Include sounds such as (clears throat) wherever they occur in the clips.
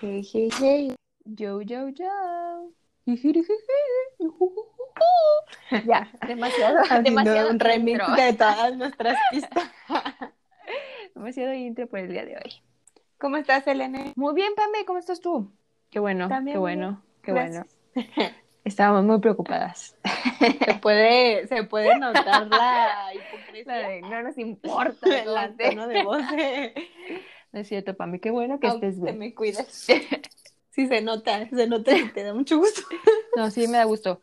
Hey, hey, hey. Yo, yo, yo. (laughs) Ya, demasiado, demasiado un remix intro. de todas (laughs) nuestras pistas. Demasiado intro por el día de hoy. ¿Cómo estás, Elena? Muy bien, Pame, ¿cómo estás tú? Qué bueno, También qué bueno, qué Gracias. bueno. (laughs) Estábamos muy preocupadas. Se puede, se puede notar la La hipocresía. de, no nos importa. El ¿no? tono de voz. No es cierto, Pame, qué bueno que Aunque estés bien. me cuidas. (laughs) Sí, se nota, se nota y te da mucho gusto. (laughs) No, sí, me da gusto.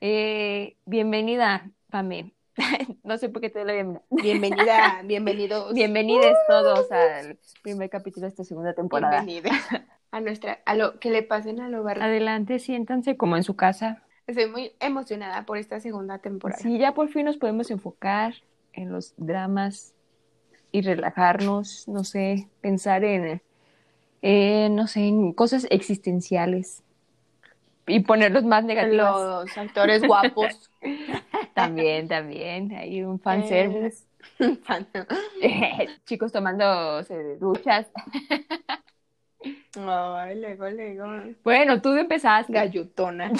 Eh, bienvenida, Pame. (laughs) No sé por qué te doy la bienvenida. Bienvenida, bienvenidos. Bienvenidos todos al primer capítulo de esta segunda temporada. Bienvenida a nuestra, a lo que le pasen a lo barrio. Adelante, siéntanse como en su casa. Estoy muy emocionada por esta segunda temporada. Sí, ya por fin nos podemos enfocar en los dramas y relajarnos, no sé, pensar en, eh, no sé, en cosas existenciales y ponerlos más negativos. Los actores guapos. (laughs) También, también, hay un fanservice. Fan- (laughs) Chicos tomándose duchas. Ay, luego, luego. Bueno, tú empezaste. Gallutona.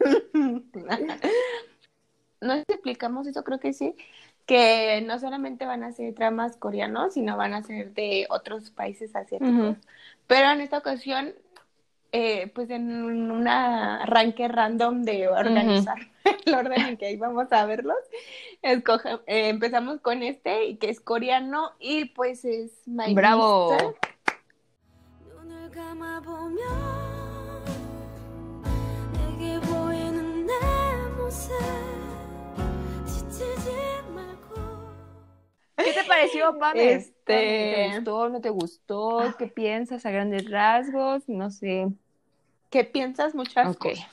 (laughs) no explicamos eso, creo que sí, que no solamente van a ser dramas coreanos, sino van a ser de otros países asiáticos. Pero en esta ocasión, eh, pues en un arranque random de organizar (laughs) el orden en que íbamos a verlos, escoge- eh, empezamos con este, y que es coreano, y pues es My Bravo. Mister. Pareció, Pame? Este- ¿Te gustó, no te gustó? ¿Qué piensas a grandes rasgos? No sé. ¿Qué piensas? Muchas Ok. cosas.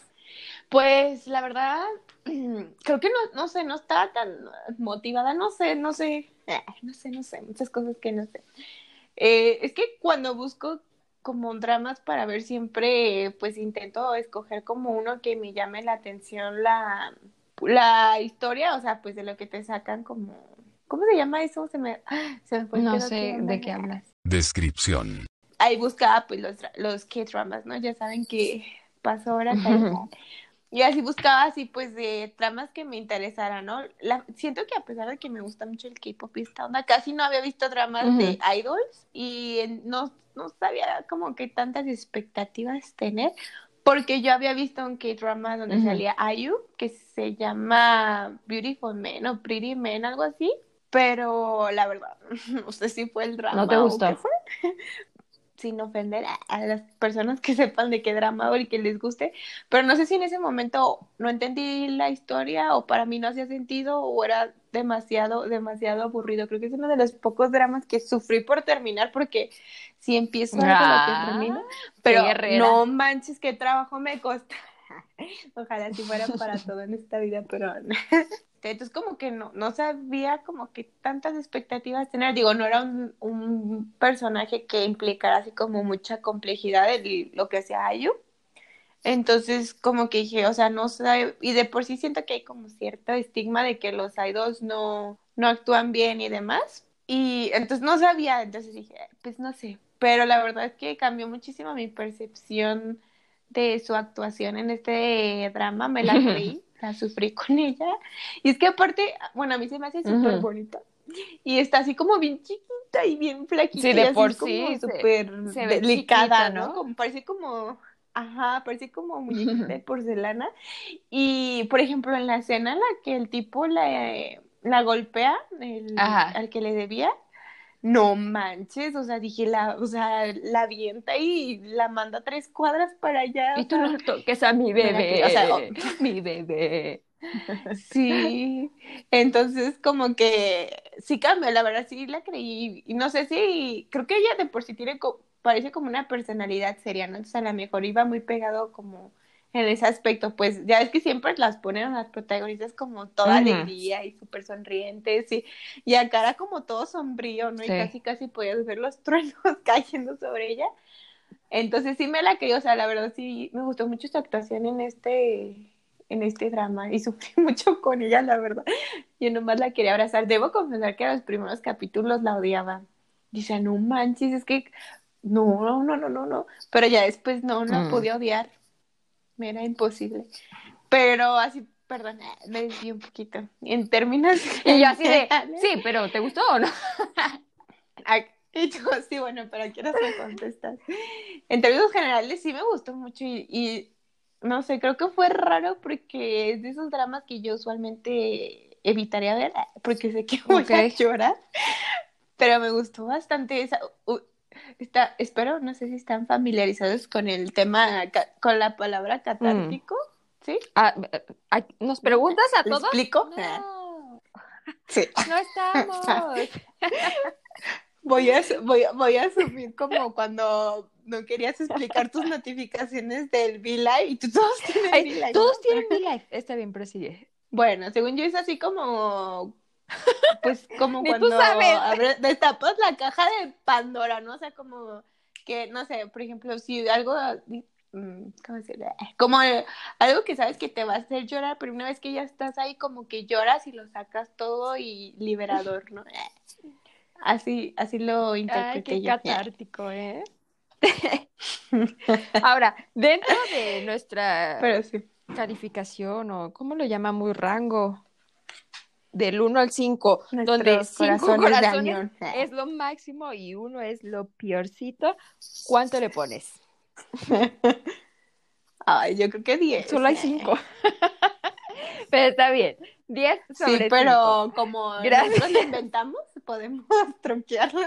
Pues la verdad, (clears throat) creo que no, no sé, no estaba tan motivada, no sé, no sé, eh, no sé, no sé, muchas cosas que no sé. Eh, es que cuando busco como dramas para ver siempre, pues intento escoger como uno que me llame la atención la, la historia, o sea, pues de lo que te sacan como, ¿cómo se llama eso? Se me, (gasps) se me fue el No sé de qué hablas. Descripción. ahí buscaba pues los, los K-dramas, ¿no? Ya saben que pasó ahora. (laughs) Y así buscaba así pues de tramas que me interesaran, ¿no? La, siento que a pesar de que me gusta mucho el K-pop y esta onda, casi no había visto dramas de idols y no, no sabía como que tantas expectativas tener, porque yo había visto un K-drama donde salía IU, que se llama Beautiful Man o Pretty Man, algo así. Pero la verdad, (laughs) no sé si fue el drama. ¿No te gustó? fue. (laughs) Sin ofender a, a las personas que (laughs) sepan de qué drama o el que les guste. Pero no sé si en ese momento no entendí la historia o para mí no hacía sentido o era demasiado, demasiado aburrido. Creo que es uno de los pocos dramas que sufrí por terminar porque si empiezo Ah, lo termino. Pero no manches, qué trabajo me costó. Ojalá si fuera para todo en esta vida, pero. Entonces como que no, no sabía como que tantas expectativas tener. Digo, no era un, un personaje que implicara así como mucha complejidad de lo que hacía Ayu. Entonces como que dije, o sea, no sé, y de por sí siento que hay como cierto estigma de que los idols no, no actúan bien y demás. Y entonces no sabía, entonces dije, pues no sé. Pero la verdad es que cambió muchísimo mi percepción de su actuación en este drama, me la (laughs) creí, la sufrí (laughs) con ella. Y es que aparte, bueno, a mí se me hace súper Ujú. bonita. Y está así como bien chiquita y bien flaquita. Sí, de por sí súper delicada, chiquita, ¿no? ¿no? Como, parece como, ajá, parece como muñequita de (laughs) porcelana. Y, por ejemplo, en la escena en la que el tipo la, la golpea, el, Ajá. al que le debía, no manches, o sea, dije, la, o sea, la avienta y la manda tres cuadras para allá. Y tú no toques a mi bebé. o sea, oh. (laughs) mi bebé. Sí, entonces como que sí cambió, la verdad sí la creí y no sé si, creo que ella de por sí tiene, co- parece como una personalidad seria, ¿no? Entonces a lo mejor iba muy pegado como en ese aspecto, pues ya es que siempre las ponen a las protagonistas como toda alegría y súper sonrientes y, y a cara como todo sombrío, ¿no? Y casi casi podías ver los (laughs) truenos cayendo sobre ella. Entonces sí me la creí, o sea, la verdad sí me gustó mucho su actuación en este, en este drama y sufrí (laughs) mucho con ella, la verdad. Yo nomás la quería abrazar. Debo confesar que a los primeros capítulos la odiaba. Dice, no manches, es que No, no, no, no, no, no. Pero ya después no, no Mm. pude odiar. Me era imposible. Pero así, perdón, me desvié un poquito. En términos (laughs) Y yo así de, sí, pero ¿te gustó o no? (laughs) Y yo, sí, bueno, pero quiero me contestas. En términos generales, sí me gustó mucho y, y no sé, creo que fue raro porque es de esos dramas que yo usualmente evitaría ver porque sé que (laughs) voy a Ok. llorar. Pero me gustó bastante esa. Está, espero, no sé si están familiarizados con el tema, con la palabra catártico. ¿Sí? Ah, ah, ¿Nos preguntas a ¿Le todos? explico? No, Sí. no estamos. (laughs) Voy a, voy, voy a asumir como cuando no querías explicar tus notificaciones del V-Live y tú todos tienen V-Live. todos tienen V-Live. Está bien, prosigue. Bueno, según yo es así como, pues como (laughs) cuando destapas la caja de Pandora, ¿no? O sea, como que, no sé, por ejemplo, si algo, mm, ¿cómo decirlo? Como algo que sabes que te va a hacer llorar, pero una vez que ya estás ahí, como que lloras y lo sacas todo y liberador, ¿no? (laughs) Así, así lo Ay, interpreté qué yo. (laughs) catártico, ¿eh? Ahora, dentro de nuestra Pero sí. calificación o, ¿cómo lo llamamos? Rango del 1 al 5, Nuestros donde 5 corazones (laughs) corazones es lo máximo y uno es lo peorcito, ¿cuánto le pones? (laughs) Ay, yo creo que 10. Solo hay 5. (laughs) Pero está bien. 10 sobre Sí, 5. pero como Gracias. nosotros lo inventamos, podemos truquearlo.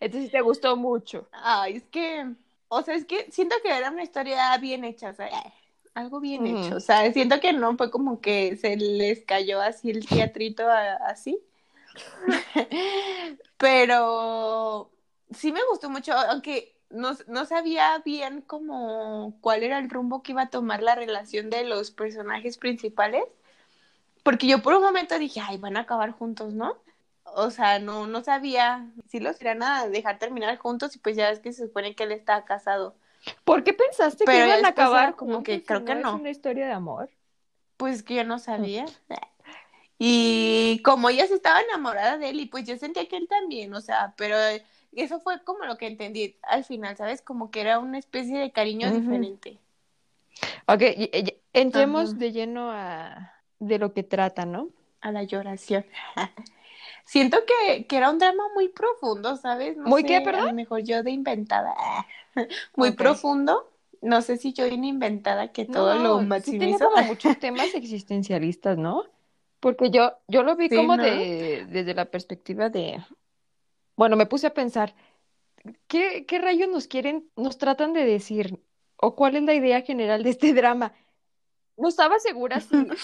Entonces te gustó mucho. Ay, es que, o sea, es que siento que era una historia bien hecha, o sea, eh, algo bien hecho, o sea, siento que no fue como que se les cayó así el teatrito a- así. (laughs) Pero sí me gustó mucho, aunque no, no sabía bien como cuál era el rumbo que iba a tomar la relación de los personajes principales, porque yo por un momento dije, ay, van a acabar juntos, ¿no? O sea, no, no sabía si los iban a dejar terminar juntos y pues ya es que se supone que él está casado. ¿Por qué pensaste Pero que iban a acabar como que creo que es no. una historia de amor? Pues que yo no sabía. (laughs) Y como ella se estaba enamorada de él y pues yo sentía que él también, o sea, pero eso fue como lo que entendí al final, ¿sabes? Como que era una especie de cariño diferente. Ok, y- y- entremos de lleno a de lo que trata, ¿no? a la lloración. (laughs) Siento que, que era un drama muy profundo, ¿sabes? No ¿Muy sé, qué, A perdón? lo mejor yo de inventada. (laughs) Muy profundo. No sé si yo de inventada que todo No, lo sí tiene maximizo. como (laughs) muchos temas existencialistas, ¿no? Porque yo, yo lo vi Sí, como ¿no? de, desde la perspectiva de, bueno, me puse a pensar, ¿qué, qué rayos nos quieren, nos tratan de decir? ¿O cuál es la idea general de este (laughs) drama? No estaba segura si,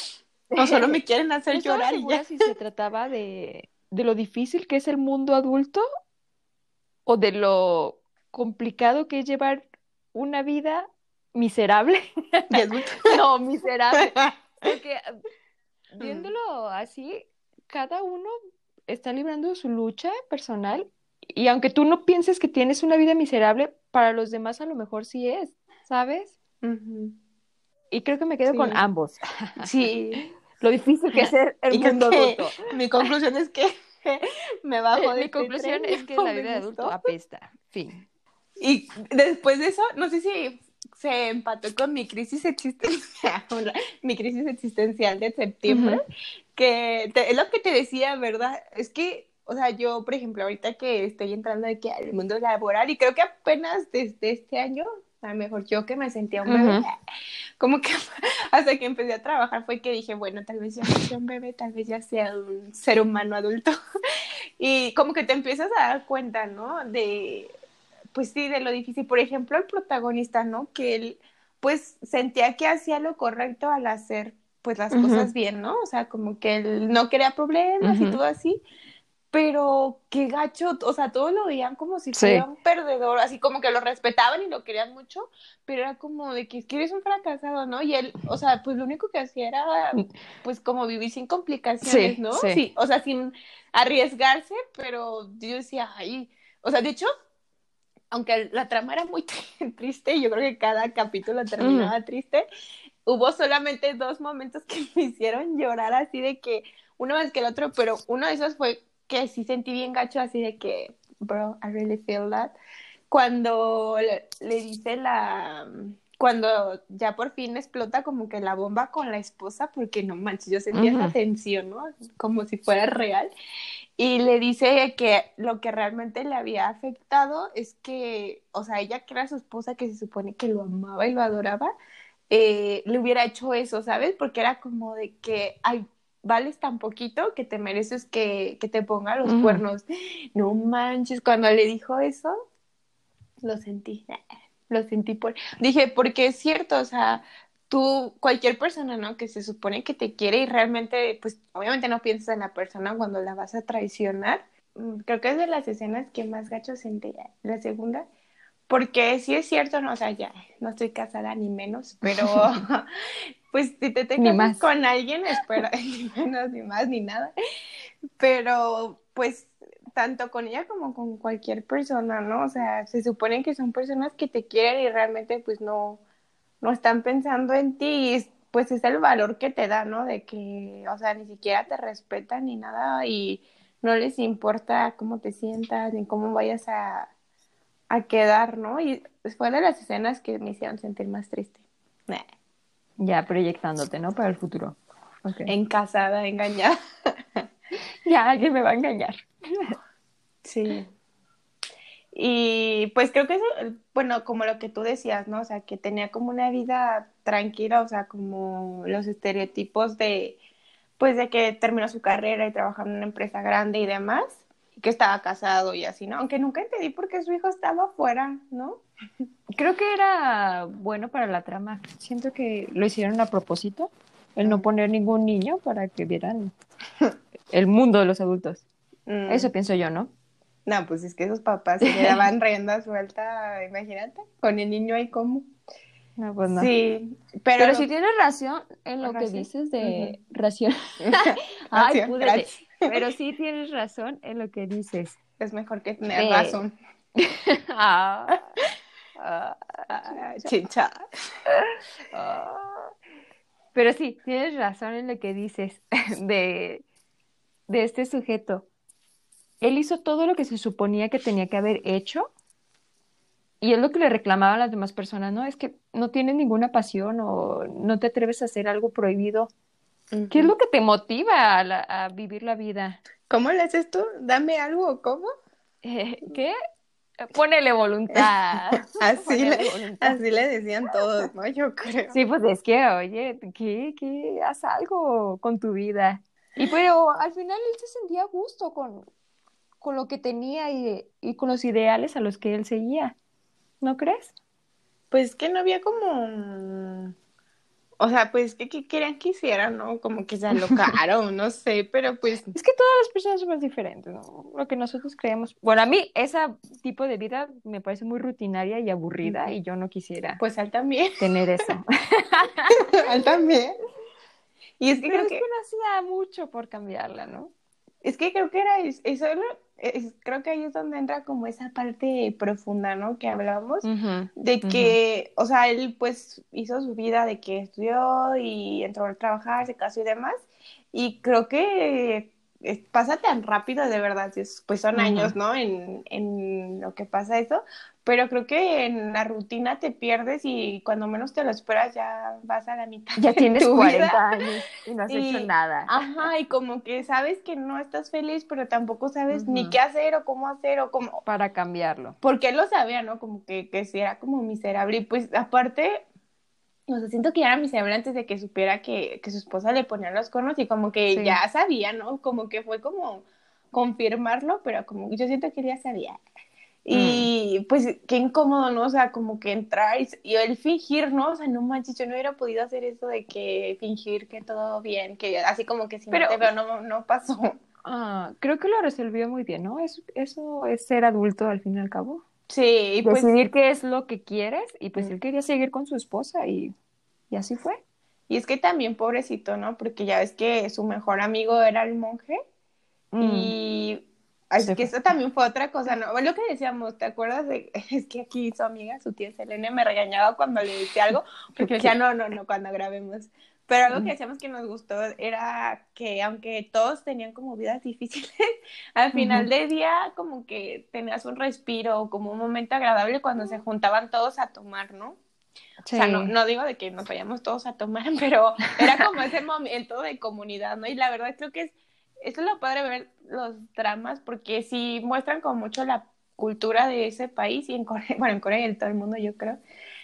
O solo me quieren no hacer estaba llorar y segura ya. si se trataba de, de lo difícil que es el mundo adulto o de lo complicado que es llevar una vida miserable. (laughs) (laughs) No, miserable. (laughs) Porque Mm. viéndolo así, cada uno está librando su lucha personal y aunque tú no pienses que tienes una vida miserable, para los demás a lo mejor sí es, ¿sabes? Y creo que me quedo Sí. con ambos. Sí. Lo difícil que es ser el mundo adulto. mi conclusión es que me bajo de Mi este conclusión tren, es que no la vida de adulto apesta. Fin. Y después de eso, no sé si se empató con mi crisis existencial, (laughs) mi crisis existencial de septiembre, que te- es lo que te decía, ¿verdad? Es que, o sea, yo, por ejemplo, ahorita que estoy entrando aquí al mundo laboral y creo que apenas desde este año, a lo mejor yo que me sentía un bebé, Ujú. como que (laughs) hasta que empecé a trabajar fue que dije, bueno, tal vez ya sea un bebé, tal vez ya sea un ser humano adulto. (laughs) Y como que te empiezas a dar cuenta, ¿no? De, pues sí, de lo difícil. Por ejemplo, el protagonista, ¿no? Que él, pues, sentía que hacía lo correcto al hacer, pues, las Ujú. cosas bien, ¿no? O sea, como que él no quería problemas y Ujú. todo así. Pero qué gacho, o sea, todos lo veían como si Sí. fuera un perdedor, así como que lo respetaban y lo querían mucho, pero era como de que es que eres un fracasado, ¿no? Y él, o sea, pues lo único que hacía era, pues, como vivir sin complicaciones, Sí, ¿no? sí. Sí, o sea, sin arriesgarse, pero yo decía, ay, o sea, de hecho, aunque la trama era muy (laughs) triste, yo creo que cada capítulo terminaba triste, hubo solamente dos momentos que (laughs) me hicieron llorar así de que uno más que el otro, pero uno de esos fue que sí sentí bien gacho así de que, bro, I really feel that, cuando le, le dice la, cuando ya por fin explota como que la bomba con la esposa, porque no manches, yo sentía esa Ujú. tensión, ¿no? Como si fuera real. Y le dice que lo que realmente le había afectado es que, o sea, ella que era su esposa, que se supone que lo amaba y lo adoraba, eh, le hubiera hecho eso, ¿sabes? Porque era como de que, ay, vales tan poquito que te mereces que, que te ponga los cuernos. No manches, cuando le dijo eso, lo sentí, lo sentí por... Dije, porque es cierto, o sea, tú, cualquier persona, ¿no? Que se supone que te quiere y realmente, pues, obviamente no piensas en la persona cuando la vas a traicionar. Mm, Creo que es de las escenas que más gacho sentí, la segunda. Porque sí es cierto, no, o sea, ya no estoy casada ni menos, pero (laughs) (laughs) pues si te, te Ni más. con alguien, espera, (laughs) ni menos, ni más, ni nada. Pero pues tanto con ella como con cualquier persona, ¿no? O sea, se supone que son personas que te quieren y realmente pues no, no están pensando en ti y es- pues es el valor que te da, ¿no? De que, o sea, ni siquiera te respetan ni nada y no les importa cómo te sientas ni cómo vayas a, a quedar, ¿no? Y fue de las escenas que me hicieron sentir más triste. Nah, Ya proyectándote, ¿no? Para el futuro. Ok. Encasada, engañada. (laughs) Ya alguien me va a engañar. Sí. Y pues creo que eso, bueno, como lo que tú decías, ¿no? O sea, que tenía como una vida tranquila, o sea, como los estereotipos de, pues de que terminó su carrera y trabajaba en una empresa grande y demás, y que estaba casado y así, ¿no? Aunque nunca entendí por qué su hijo estaba afuera, ¿no? (laughs) Creo que era bueno para la trama. Siento que lo hicieron a propósito, el no poner ningún niño para que vieran el mundo de los adultos. Mm. Eso pienso yo, ¿no? No, pues es que esos papás se le daban (laughs) rienda suelta, imagínate, con el niño ahí como. No, pues no. Sí, pero, Pero, si tienes razón en lo que dices de ración. (laughs) Ay, Ración, gracias. Pero sí tienes razón en lo que dices. es mejor que tener Eh, razón. (laughs) Ah, ah, Ah, Chincha. Pero sí, tienes razón en lo que dices de, de este sujeto. Él hizo todo lo que se suponía que tenía que haber hecho y es lo que le reclamaban las demás personas, ¿no? Es que no tienes ninguna pasión o no te atreves a hacer algo prohibido. ¿Qué es lo que te motiva a, la- a vivir la vida? ¿Cómo le haces tú? Dame algo, ¿cómo? Eh, ¿qué? Ponele voluntad. (laughs) (laughs) Así Ponele le, voluntad. así le decían todos, ¿no? Yo creo. Sí, pues es que, oye, ¿qué, qué? Haz algo con tu vida. Y pero al final él se sentía a gusto con, con lo que tenía y, y con los ideales a los que él seguía. ¿No crees? Pues que no había como... O sea, pues que, que querían que hicieran, ¿no? Como que se alocaron, (laughs) no sé, pero pues... Es que todas las personas somos diferentes, ¿no? Lo que nosotros creemos. Bueno, a mí ese tipo de vida me parece muy rutinaria y aburrida y yo no quisiera Pues él también, tener eso. (laughs) él también. Y es que Pero creo es que... que no hacía mucho por cambiarla, ¿no? Es que creo que era es- eso, es creo que ahí es donde entra como esa parte profunda, ¿no? Que hablábamos, Ujú. de que, o sea, él pues hizo su vida de que estudió y entró a trabajar, se casó y demás, y creo que eh, pasa tan rápido, de verdad, es- pues son años, ¿no? En, en lo que pasa eso, pero creo que en la rutina te pierdes y cuando menos te lo esperas ya vas a la mitad Ya (laughs) de tienes tu 40 vida. años y no has Y- hecho nada. Ajá, y como que sabes que no estás feliz, pero tampoco sabes ni qué hacer o cómo hacer o cómo... Para cambiarlo. Porque él lo sabía, ¿no? Como que, que sí era como miserable. Y pues aparte, o sea, siento que ya era miserable antes de que supiera que, que su esposa le ponía los cuernos y como que Sí. ya sabía, ¿no? Como que fue como confirmarlo, pero como yo siento que él ya sabía. Y pues qué incómodo, ¿no? O sea, como que entrar y, y el fingir, ¿no? O sea, no manches, yo no hubiera podido hacer eso de que fingir que todo bien, que así como que si Pero- no te veo no, no pasó. (laughs) Ah, creo que lo resolvió muy bien, ¿no? Es- eso es ser adulto al fin y al cabo. Sí, y pues Decidir qué es lo que quieres y pues Mm. él quería seguir con su esposa y, y así fue. Y es que también pobrecito, ¿no? Porque ya ves que su mejor amigo era el monje Mm. y es Se que eso también fue otra cosa, ¿no? Lo que decíamos, ¿te acuerdas de (laughs) es que aquí su amiga, su tía Selene me regañaba cuando le decía algo (laughs) porque ¿Por decía, "No, no, no, cuando grabemos." Pero algo que decíamos que nos gustó era que aunque todos tenían como vidas difíciles, (laughs) al final Ujú. del día como que tenías un respiro, como un momento agradable cuando se juntaban todos a tomar, ¿no? O sea, no, no digo de que nos vayamos todos a tomar, pero era como ese momento de comunidad, ¿no? Y la verdad creo que es, eso es lo padre ver los dramas, porque sí muestran como mucho la cultura de ese país y en Corea, (laughs) bueno, en Corea y en todo el mundo yo creo,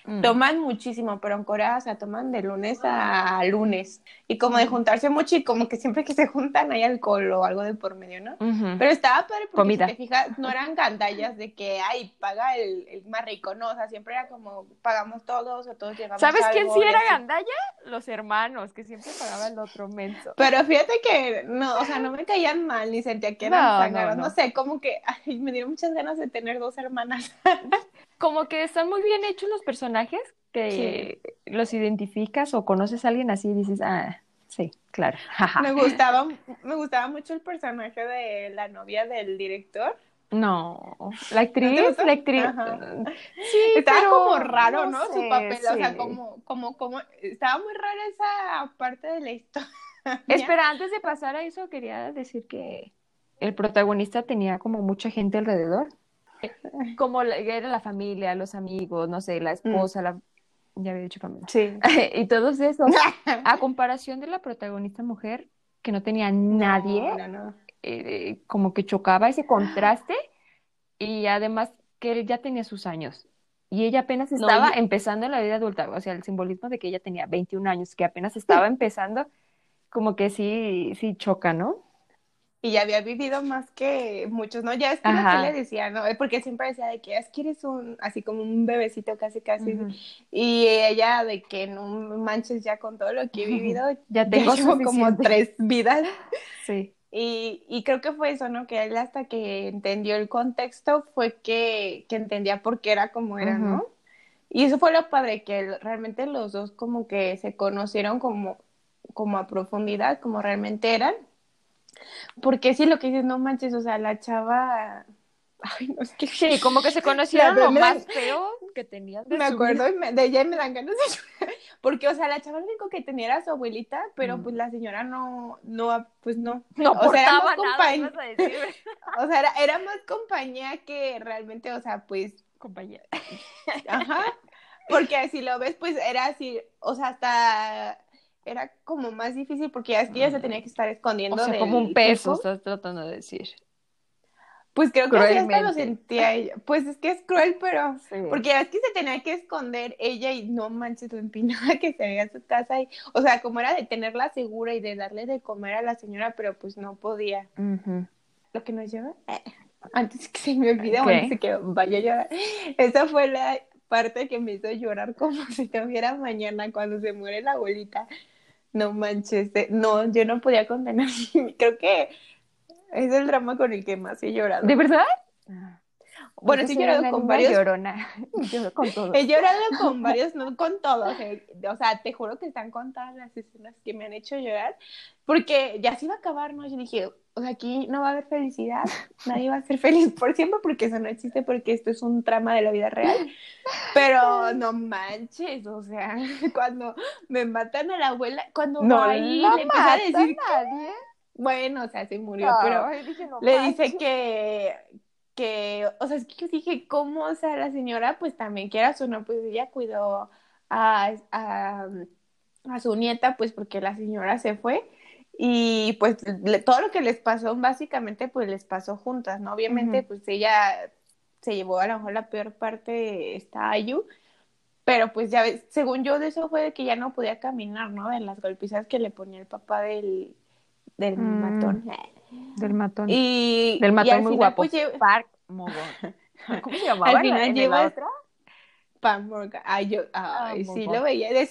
Mm. toman muchísimo, pero en Corea, o sea, toman de lunes a lunes. Y como de juntarse mucho y como que siempre que se juntan hay alcohol o algo de por medio, ¿no? Pero estaba padre porque Comida. si te fijas, no eran gandallas de que, ay, paga el, el más rico, no, o sea, siempre era como, pagamos todos o todos llegamos ¿Sabes a quién sí era gandalla? Los hermanos, que siempre pagaba el otro menso. Pero fíjate que, no, o sea, no me caían mal, ni sentía que eran No, no, no, no. sé, como que, ay, me dieron muchas ganas de tener dos hermanas. (laughs) Como que están muy bien hechos los personajes, que los identificas o conoces a alguien así y dices, ah, sí, claro. (laughs) Me gustaba, me gustaba mucho el personaje de la novia del director. No, la ¿No actriz, gustó? la actriz. Ajá. Sí, estaba pero como raro, ¿no? sé, Su papel, o sea, como, como, como, estaba muy rara esa parte de la historia. Espera, antes de pasar a eso, quería decir que el protagonista tenía como mucha gente alrededor. (laughs) Como la- era la familia, los amigos, no sé, la esposa, la... Ya había dicho familia. Sí. (laughs) y todos esos. (laughs) A comparación de la protagonista mujer, que no tenía nadie, No, no, no. eh, como que chocaba ese contraste (gasps) y además que él ya tenía sus años y ella apenas estaba y- empezando en la vida adulta, o sea, el simbolismo de que ella tenía 21 años, que apenas estaba empezando, como que sí, sí choca, ¿no? Y ya había vivido más que muchos, ¿no? Ya es que le decía, ¿no? Porque siempre decía de que es que eres un, así como un bebecito casi, casi. Y ella de que no manches ya con todo lo que he vivido, (laughs) Ya tengo como tres vidas. (laughs) Sí. Y, y creo que fue eso, ¿no? Que él hasta que entendió el contexto fue que, que entendía por qué era como era, ¿no? Y eso fue lo padre, que realmente los dos como que se conocieron como, como a profundidad, como realmente eran. Porque sí, lo que dices, no manches, o sea, la chava... (laughs) Ay, no, es que Sí, como que se (laughs) conocieron lo más feo que tenías de me acuerdo y me- de ella y me dan ganas de llorar. (laughs) Porque, o sea, la chava lo único que tenía era su abuelita, pero Mm. pues la señora no, no, pues no. No o sea, era más nada, compañ- ibas a decir, O sea, era, era más compañía que realmente, o sea, pues, compañía. ajá. Porque si lo ves, pues era así, o sea, hasta era como más difícil porque ya es que ella se tenía que estar O escogiendo sea, del como un peso, estás tratando de decir. Pues creo que así hasta lo sentía ella. Pues es que es cruel, pero Sí. Porque ya es que se tenía que esconder ella y no manches lo empinada que se veía su casa y, o sea, como era de tenerla segura y de darle de comer a la señora, pero pues no podía. Lo que nos lleva, eh, antes que se me olvide, o ¿Qué? antes que vaya a llorar, esa fue la parte que me hizo llorar como (laughs) si no hubiera mañana cuando se muere la abuelita. No manches, eh, no, yo no podía contener, (laughs) creo que es el drama con el que más he llorado. ¿De verdad? Bueno, sí he soy llorado con varios llorona. (laughs) Lloro con todo. He llorado con varios, no con todos. eh. O sea, te juro que están contadas las escenas que me han hecho llorar. Porque ya se iba a acabar, ¿no? Yo dije, o sea, aquí no va a haber felicidad. Nadie va a ser feliz por siempre porque eso no existe, porque esto es un trama de la vida real. Pero no manches, o sea, (laughs) cuando me matan a la abuela, cuando No ahí la le empieza a decir, bueno, o sea, se murió, pero dije, no le manches. dice que, que, o sea, es que yo dije, ¿cómo? O sea, la señora, pues también quieras o no, pues ella cuidó a, a, a su nieta, pues porque la señora se fue. Y pues le- todo lo que les pasó, básicamente, pues les pasó juntas, ¿no? Obviamente, pues ella se llevó a lo mejor la peor parte, esta Ayu, pero pues ya ves, según yo, de eso fue de que ya no podía caminar, ¿no? De las golpizas que le ponía el papá del, del Mm. matón. Del matón. Y, Del y matón al muy final, guapo. pues, lle- Park Mogón. (laughs) ¿Cómo se llamaba? Al final otra? Pam Morgan. Ay, yo, ay, Ah, sí muy lo veía de.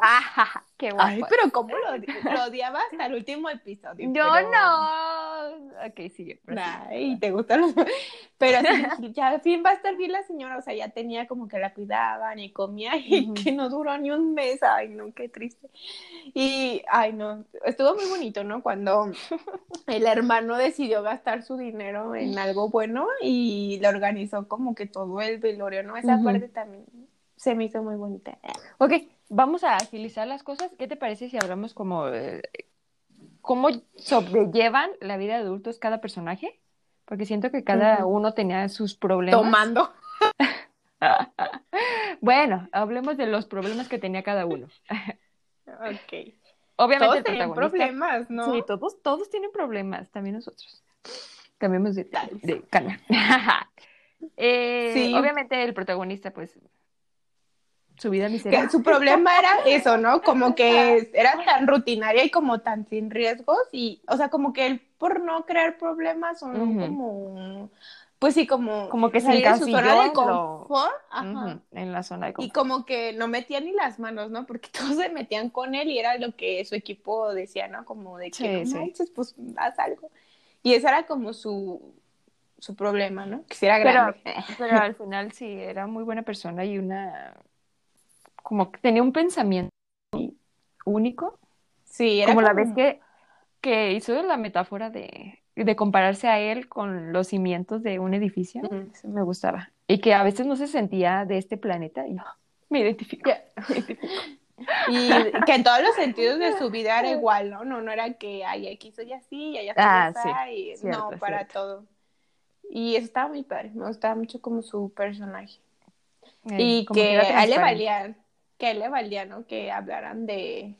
Ah, (laughs) qué guapo. Ay, pero cómo lo, lo odiaba hasta el último episodio. Yo pero- no. Ok, sigue. prosigue. Ay, te gustan los. (laughs) Pero sí, (laughs) ya al fin va a estar bien la señora, o sea, ya tenía como que la cuidaban y comía y que no duró ni un mes. Ay, no, qué triste. Y, ay, no, estuvo muy bonito, ¿no? Cuando (laughs) el hermano decidió gastar su dinero en algo bueno y le organizó como que todo el velorio, ¿no? Esa parte también se me hizo muy bonita. Ok, vamos a agilizar las cosas. ¿Qué te parece si hablamos como eh, cómo sobrellevan la vida de adultos cada personaje? Porque siento que cada uno tenía sus problemas. Tomando. (laughs) Bueno, hablemos de los problemas que tenía cada uno. (laughs) Ok. Obviamente Todos protagonista. problemas, ¿no? Sí, todos, todos tienen problemas, también nosotros. Cambiemos de, de canal. (laughs) Eh, Sí. Obviamente el protagonista, pues, su vida Que miserable. su problema era eso, ¿no? Como que era tan rutinaria y como tan sin riesgos y, o sea, como que él por no crear problemas o no Ujú. como, pues sí, como, Como que se salir de su zona de lo- confort, ajá. En la zona de Y confort. como que no metía ni las manos, ¿no? Porque (laughs) todos se metían con él y era lo que su equipo decía, ¿no? Como de que Sí, no sí. pues haz algo. Y ese era como su, su problema, ¿no? Que si era Pero, grande. pero al final sí, era muy buena persona y una, como que tenía un pensamiento único, Sí, era como la vez que, que hizo la metáfora de, de compararse a él con los cimientos de un edificio, eso me gustaba. Y que a veces no se sentía de este planeta y yo me identifico. me identifico. (laughs) Y que en todos los sentidos de su vida era (laughs) igual, ¿no? No, no era que, ay, aquí soy así, y allá soy Ah, así, cierto, no, para cierto. todo. Y eso estaba muy padre, me gustaba mucho como su personaje. Eh, y como que era a él le valía, que a él le valía, ¿no? Que hablaran de,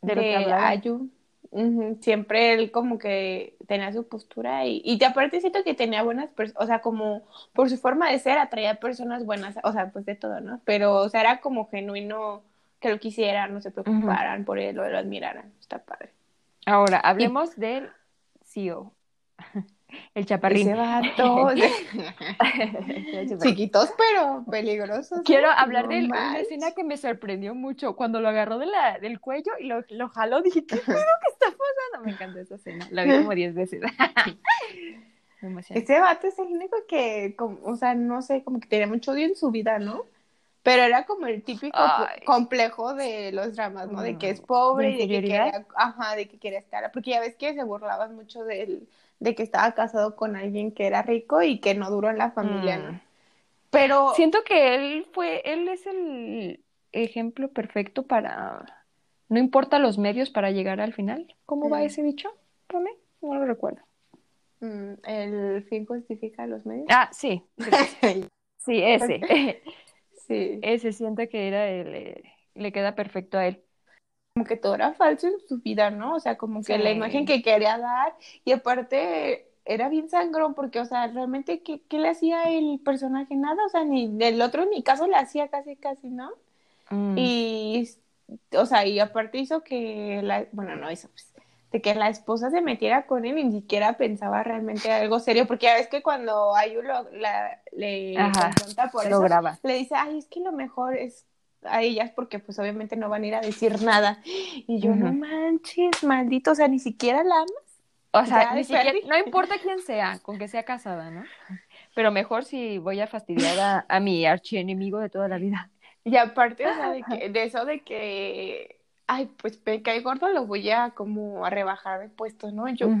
De hablaban. Ayu. Siempre él como que tenía su postura y, y aparte siento que tenía buenas personas, o sea, como por su forma de ser atraía personas buenas, o sea, pues de todo, ¿no? Pero, o sea, era como genuino que lo quisieran, no se preocuparan por él o lo admiraran, está padre. Ahora, hablemos del CEO, el chaparrín. Ese vato, (laughs) (laughs) chiquitos pero peligrosos. Quiero hablar No de una manches. escena que me sorprendió mucho cuando lo agarró de la, del cuello y lo, lo jaló. Dije, ¿qué pedo que está pasando? Me encantó esa escena. La vi como 10 veces. (laughs) Ese vato es el único que, como, o sea, no sé, como que tenía mucho odio en su vida, ¿no? Pero era como el típico Ay. complejo de los dramas, ¿no? De que es pobre ¿de y de que quería, ajá, de que quería estar, porque ya ves que se burlaban mucho de él, de que estaba casado con alguien que era rico y que no duró en la familia, Mm. ¿no? Pero Siento que él fue, él es el ejemplo perfecto para, no importa los medios para llegar al final. ¿Cómo va Mm. ese bicho? Pame? No lo recuerdo. mm, el fin justifica los medios. Ah, sí. Sí, (laughs) ese. sí, Ese siento que era el, eh, le queda perfecto a él. Como que todo era falso en su vida, ¿no? O sea, como que la imagen que quería dar y aparte era bien sangrón porque, o sea, realmente, ¿qué, qué le hacía el personaje? Nada, o sea, ni del otro ni caso le hacía casi, casi, ¿no? Mm. Y, o sea, y aparte hizo que la, bueno, no hizo, pues, de que la esposa se metiera con él y ni siquiera pensaba realmente algo serio, porque ya ves que cuando Ayu lo, la, le Ajá, confronta por lo eso, graba. le dice, ay, es que lo mejor es a ellas porque pues obviamente no van a ir a decir nada. Y yo, no manches, maldito, o sea, ni siquiera la amas. O sea, Ya, ni de siquiera, perdí. no importa quién sea, con que sea casada, ¿no? Pero mejor si voy a fastidiar a, a mi archienemigo de toda la vida. Y aparte, o sea, de, que, de eso de que, ay, pues me cae gordo, lo voy a como a rebajar de puesto, ¿no? Yo,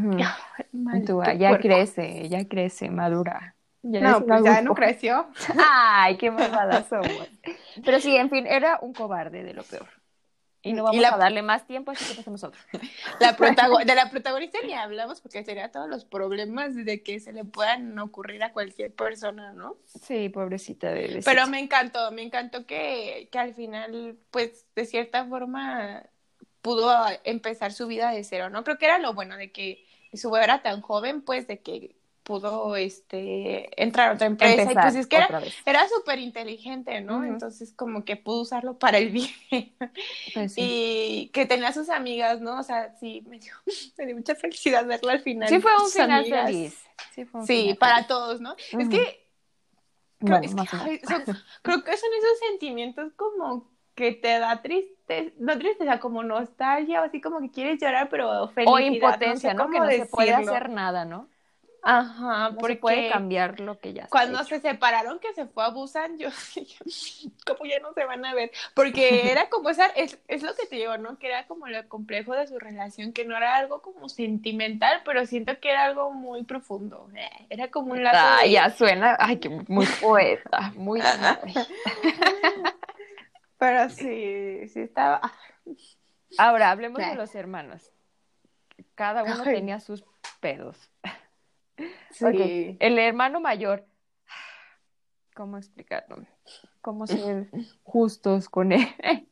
Tú, ya cuerpo. crece, ya crece, madura. Ya No, es pues ya no creció. (laughs) Ay, qué (laughs) malvadas somos. Pero sí, en fin, era un cobarde de lo peor. Y no Y vamos la- a darle más tiempo, así que pasemos otro. La (laughs) protago- de la protagonista ni hablamos porque sería todos los problemas de que se le puedan ocurrir a cualquier persona, ¿no? Sí, pobrecita de. Pero me encantó, me encantó que, que al final, pues, de cierta forma pudo empezar su vida de cero, ¿no? Creo que era lo bueno de que su bebé era tan joven, pues, de que pudo, este, entrar a otra empresa. y pues es que era, era súper inteligente, ¿no? Entonces, como que pudo usarlo para el bien. Pues sí. Y que tenía sus amigas, ¿no? O sea, sí, me dio, (laughs) me dio mucha felicidad verla al final. Sí fue un final amigas. feliz. Sí, fue un Sí, final para feliz. todos, ¿no? Es que Creo, Bueno, es más que, ay, son- creo que son esos sentimientos como que te da tristeza, no tristeza, como nostalgia o así como que quieres llorar, pero felicidad. O impotencia, sé ¿no? Que no se puede hacer nada, ¿no? Ajá, No porque se puede cambiar lo que ya cuando hecho. se separaron, que se fue a Busan, yo, (laughs) como ya no se van a ver, porque era como esa, es, es lo que te digo, ¿no? Que era como lo complejo de su relación, que no era algo como sentimental, pero siento que era algo muy profundo, eh, era como un lazo Ah, de- ya suena, ay, que muy poeta, muy (laughs) Pero sí, sí estaba. ah, Ahora, hablemos de los hermanos. Cada uno Ay. tenía sus pedos. (laughs) Sí. El hermano mayor. ¿Cómo explicarlo? ¿Cómo ser (laughs) justos con él? (laughs)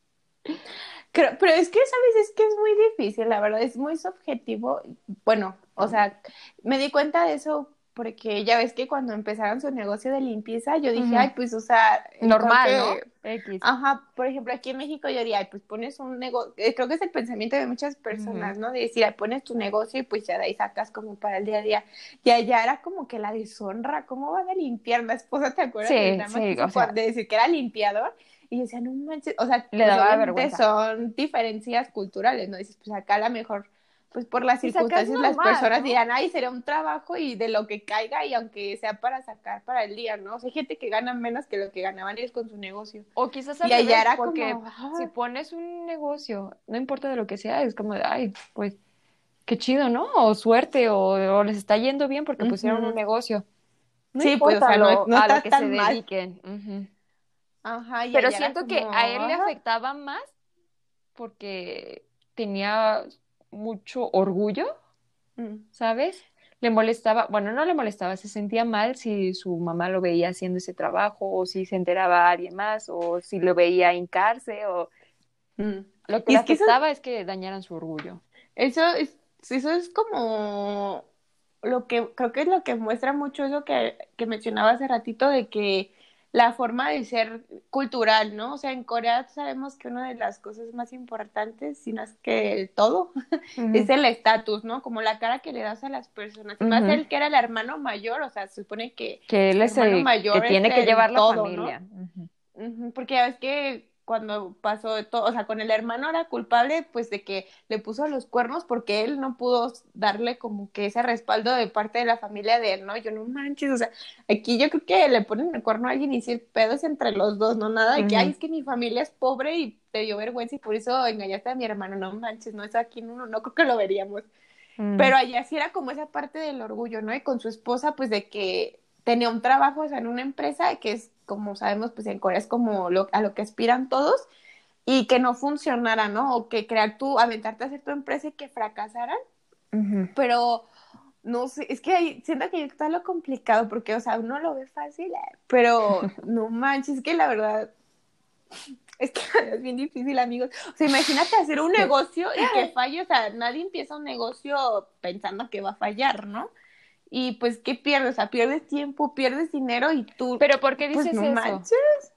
Creo- pero es que, ¿sabes? Es que es muy difícil, la verdad, es muy subjetivo. Bueno, o sea, me di cuenta de eso porque ya ves que cuando empezaron su negocio de limpieza, yo dije, ay, pues, o sea, Normal, ¿no? X. Ajá, por ejemplo, aquí en México yo diría, ay, pues pones un negocio, creo que es el pensamiento de muchas personas, ¿no? De decir, ay, pones tu negocio y pues ya de ahí sacas como para el día a día. Y allá era como que la deshonra, ¿cómo van a limpiar? La esposa, ¿te acuerdas? Sí, drama sí, o sea- de decir que era limpiador. Y yo decía, no manches, o sea, Le daba vergüenza. son diferencias culturales, ¿no? Dices, pues acá a lo mejor, pues por las circunstancias las normal, personas ¿no? dirán, ay, sería un trabajo y de lo que caiga y aunque sea para sacar para el día, ¿no? O sea, hay gente que gana menos que lo que ganaban ellos con su negocio. O quizás al Y revés, era porque como, si pones un negocio, no importa de lo que sea, es como de, ay, pues, qué chido, ¿no? O suerte, o, o les está yendo bien porque pusieron un negocio. No Sí, pues, o sea, no- a lo que se mal. dediquen. Ajá, y Pero siento que a él le afectaba más porque tenía mucho orgullo, Mm. ¿sabes? Le molestaba, bueno, no le molestaba, se sentía mal si su mamá lo veía haciendo ese trabajo, o si se enteraba a alguien más, o si lo veía hincarse, o Mm. lo que le es que eso- afectaba es que dañaran su orgullo. Eso es, eso es como lo que creo que es lo que muestra mucho eso que, que mencionaba hace ratito de que la forma de ser cultural, ¿no? O sea, en Corea sabemos que una de las cosas más importantes, si no es que el todo, es el estatus, ¿no? Como la cara que le das a las personas. Y más el que era el hermano mayor, o sea, se supone que Que él es hermano el mayor que tiene es que llevar la todo, ¿no? familia. Porque ya ves que cuando pasó de todo, o sea, con el hermano era culpable, pues de que le puso los cuernos porque él no pudo darle como que ese respaldo de parte de la familia de él, ¿no? Yo no manches, o sea, aquí yo creo que le ponen el cuerno a alguien y si el pedo es entre los dos, no nada de que, ay, es que mi familia es pobre y te dio vergüenza y por eso engañaste a mi hermano, no manches, no es aquí, no, no creo que lo veríamos. Mm. Pero allá sí era como esa parte del orgullo, ¿no? Y con su esposa, pues de que tenía un trabajo, o sea, en una empresa que es, como sabemos, pues en Corea es como lo, a lo que aspiran todos y que no funcionara, ¿no? O que crear tu, aventarte a hacer tu empresa y que fracasaran, Ujú. pero no sé, es que ahí siento que está lo complicado porque, o sea, uno lo ve fácil, eh, pero (laughs) no manches, es que la verdad es que (laughs) es bien difícil, amigos. O sea, imagínate hacer un (laughs) negocio y que falle, o sea, nadie empieza un negocio pensando que va a fallar, ¿no? Y pues, ¿qué pierdes? O sea, pierdes tiempo, pierdes dinero y tú, Pero ¿por qué dices pues no eso? manches.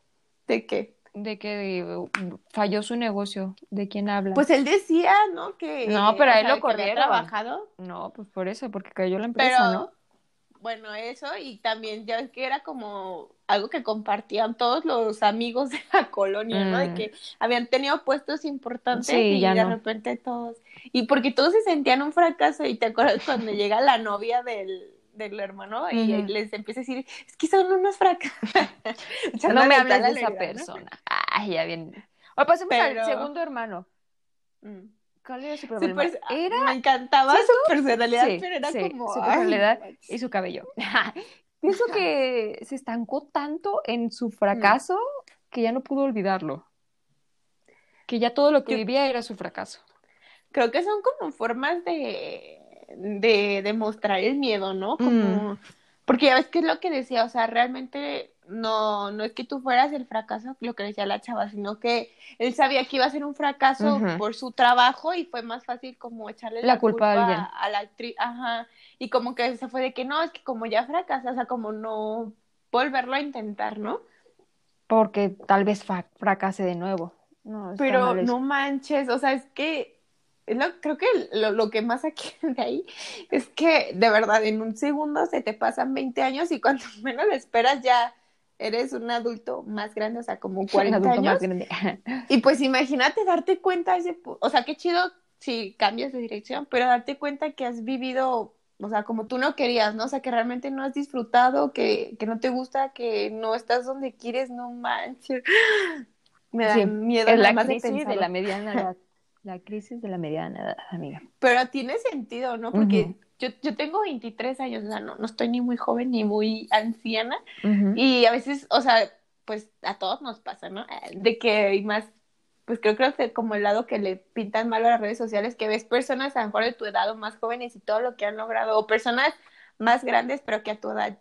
¿De qué? De que uh, falló su negocio. ¿De quién habla? Pues él decía, ¿no? Que, No, pero a él lo corrieron. trabajado, no, pues por eso, porque cayó la empresa, pero ¿no? Bueno, eso y también ya que era como algo que compartían todos los amigos de la colonia, ¿no? De Mm. que habían tenido puestos importantes Sí, y ya de no. repente todos, y porque todos se sentían un fracaso y te acuerdas (laughs) cuando llega la novia del del hermano y les empieza a decir, es que son unos fracasos. (laughs) (laughs) No me hables de esa persona. Ay, ya bien. O pasemos Pero- al segundo hermano. Mm. ¿Cuál era su problema? pues, Era me encantaba Sí, su personalidad, sí, pero era sí, como su personalidad y su cabello. (laughs) Pienso que se estancó tanto en su fracaso que ya no pudo olvidarlo. Que ya todo lo que Yo- vivía era su fracaso. creo que son como formas de, de demostrar el miedo, ¿no? Como, porque ya ves que es lo que decía, o sea, realmente no, no es que tú fueras el fracaso, lo que decía la chava, sino que él sabía que iba a ser un fracaso por su trabajo y fue más fácil como echarle La la, culpa a la actriz, ajá, y como que se fue de que no, es que como ya fracasa, o sea, como no volverlo a intentar, ¿no? Porque tal vez fracase de nuevo. No, Pero no manches, o sea, es que lo- creo que lo, lo que más aquí (laughs) de ahí es que de verdad en un segundo se te pasan 20 años y cuando (laughs) menos esperas ya eres un adulto más grande, o sea, como (laughs) Un 40 adulto años. más grande. (laughs) Y pues imagínate darte cuenta, ese, o sea, qué chido si cambias de dirección, pero darte cuenta que has vivido, o sea, como tú no querías, ¿no? O sea, que realmente no has disfrutado, que, que no te gusta, que no estás donde quieres, no manches. (gasps) Me da Sí, miedo Es la más crisis de la mediana edad. La crisis de la mediana edad, amiga. Pero tiene sentido, ¿no? Porque Ujú. yo, yo tengo 23 años, o sea, no, no estoy ni muy joven ni muy anciana. Ujú. Y a veces, o sea, pues a todos nos pasa, ¿no? De que y más, pues creo, creo que como el lado que le pintan mal a las redes sociales, que ves personas a lo mejor de tu edad o más jóvenes y todo lo que han logrado, o personas más grandes, pero que a tu edad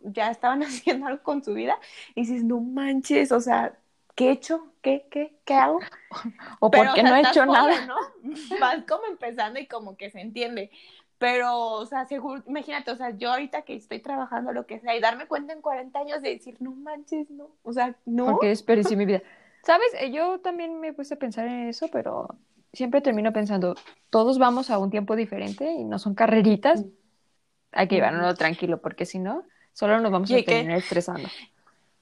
ya estaban (laughs) haciendo algo con su vida, y dices, no manches, o sea, ¿qué he hecho? ¿Qué, qué, qué hago? (laughs) O Pero, porque o sea, no he hecho joven, nada. ¿no? (laughs) Vas como empezando y como que se entiende. Pero, o sea, seguro, imagínate, o sea, yo ahorita que estoy trabajando lo que sea y darme cuenta en 40 años de decir, no manches, no, o sea, no. Porque desperdicié mi vida. (laughs) ¿Sabes? Eh, Yo también me puse a pensar en eso, pero siempre termino pensando, todos vamos a un tiempo diferente y no son carreritas. Hay que llevárnoslo tranquilo, porque si no, solo nos vamos a hay que- terminar estresando.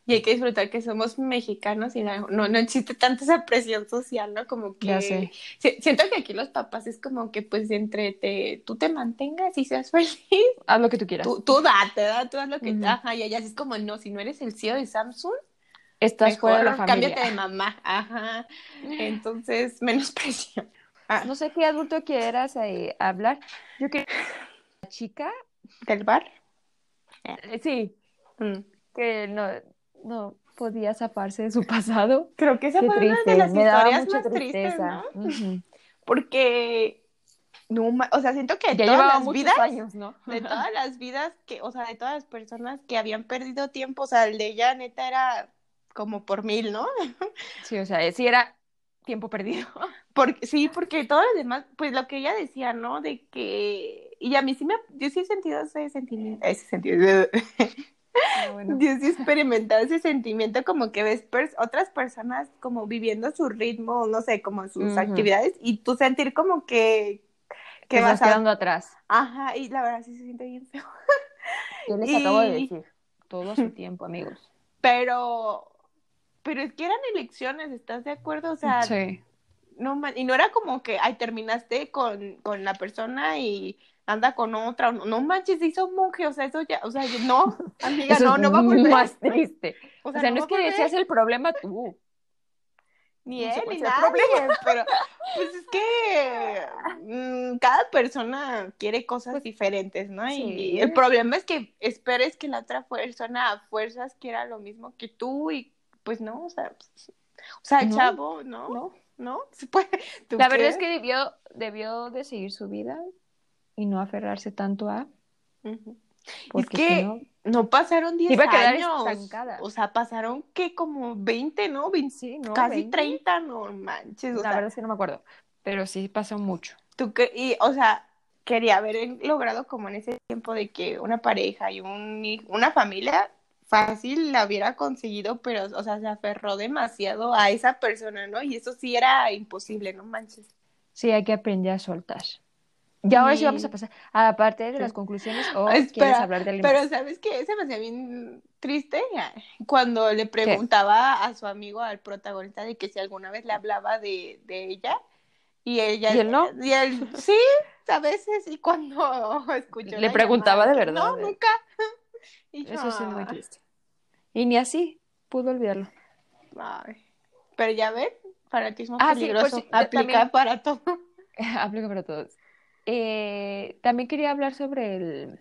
Y hay que disfrutar que somos mexicanos y no, no, no existe tanta esa presión social, ¿no? Como que Ya sé. si- siento que aquí los papás es como que pues entre te, tú te mantengas y seas feliz, Haz lo que tú quieras. tú, tú date, ¿verdad? Tú haz lo que Ujú. ajá, y allá es como no, si no eres el CEO de Samsung, Estás mejor fuera de la familia. cámbiate de mamá, ajá. Entonces, menos (laughs) presión. Ah, No sé qué adulto quieras eh, hablar. Yo quería la chica, ¿Del bar? eh, sí, Mm. que no, no podía zafarse de su (laughs) pasado. Creo que esa Qué fue una de las me historias más tristes, tristeza. ¿no? Ujú. Porque, no, o sea, siento que Ya todas las vidas, años, ¿no? de todas las vidas que, o sea, de todas las personas que habían perdido tiempo, o sea, el de ella neta era como por mil, ¿no? (laughs) Sí, o sea, sí era tiempo perdido. (laughs) Porque, sí, porque todo lo demás, pues lo que ella decía, ¿no? De que, y a mí sí me, yo sí he sentido ese sentimiento, ese sentido, bueno. (laughs) yo sí he experimentado ese sentimiento como que ves pers- otras personas como viviendo su ritmo, no sé, como sus actividades, y tú sentir como que, Que vas a... quedando atrás. Ajá, y la verdad sí se siente bien feo. Yo les acabo de decir, todo su tiempo, amigos. (laughs) Pero, pero es que eran elecciones, ¿estás de acuerdo? O sea, Sí. no y no era como que, ay, terminaste con, con la persona y anda con otra, no, no manches, hizo monje, o sea, eso ya, o sea, yo- no, (laughs) amiga, Eso no, no va a volver. más triste. O O sea, no es que seas el problema tú. Ni no él, ni nadie, (laughs) pero pues es que mm, cada persona quiere cosas Pues, diferentes, ¿no? Y el problema es que esperes que la otra persona a fuerzas quiera lo mismo que tú y pues no, o sea, pues, o sea, No, chavo, ¿no? ¿no? ¿No? Se puede- (laughs) ¿tú La verdad es que debió, debió de seguir su vida y no aferrarse tanto a, porque que si no, No pasaron 10 iba a quedar años. estancada. O sea, pasaron que como 20, ¿no? 20, sí, no, casi 20. 30, no manches. O La sea, verdad es que no me acuerdo, pero sí pasó mucho. tú que, y, o sea, quería haber logrado como en ese tiempo de que una pareja y un, una familia fácil la hubiera conseguido, pero, o sea, se aferró demasiado a esa persona, ¿no? Y eso sí era imposible, no manches. Sí, hay que aprender a soltar. Y ahora sí vamos a pasar a la parte de Sí. las conclusiones o Espera, quieres hablar de Pero más? ¿sabes qué? Se me hacía bien triste cuando le preguntaba a su amigo, al protagonista, de que si alguna vez le hablaba de, de ella. Y ella... ¿Y él no? Y él, sí, a veces. Y cuando (laughs) escuchó Le preguntaba llamada, de verdad, No, nunca. (laughs) Y yo, Eso sí es muy "Ah". triste. Y ni así pudo olvidarlo. Ay. Pero ya ven, fanatismo Ah, sí, por peligroso. si- yo Aplica también- para todo. (laughs) Aplica para todos. Eh, también quería hablar sobre el,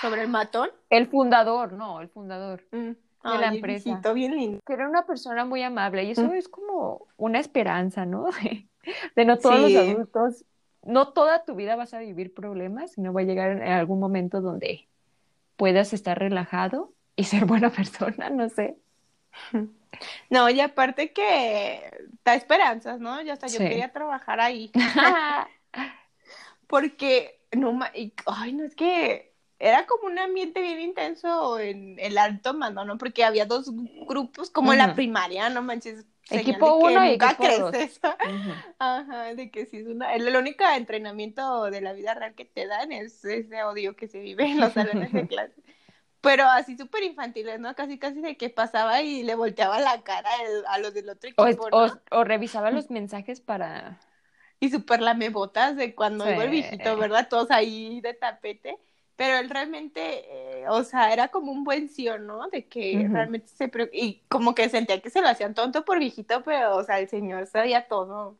Sobre el matón. el fundador, no, el fundador. Mm. la Ay, el empresa. viejito, bien lindo. Que era una persona muy amable y eso Mm. es como una esperanza, ¿no? (laughs) De, de no todos Sí. los adultos, no toda tu vida vas a vivir problemas, sino va a llegar en algún momento donde puedas estar relajado y (laughs) ser buena persona, no sé. (laughs) No, y aparte que da esperanzas, ¿no? Ya hasta yo Sí. quería trabajar ahí. Porque, no, ma- y- ay, no, es que era como un ambiente bien intenso en el alto mando, ¿no? Porque había dos grupos, como en la primaria, no manches. Equipo que uno y nunca equipo dos. creces. Ujú. Ajá, de que sí es una, el, el único entrenamiento de la vida real que te dan es ese odio que se vive en los salones de (laughs) clase. Pero así súper infantiles, ¿no? Casi, casi de que pasaba y le volteaba la cara a los del otro O, equipo, ¿no? o- o revisaba los mensajes para... Y súper lamebotas de cuando Sí. iba el viejito, ¿verdad? Todos ahí de tapete. Pero él realmente, eh, o sea, era como un buen sí o no, de que Ujú. realmente se... Y como que sentía que se lo hacían tonto por viejito, pero, o sea, el señor sabía todo.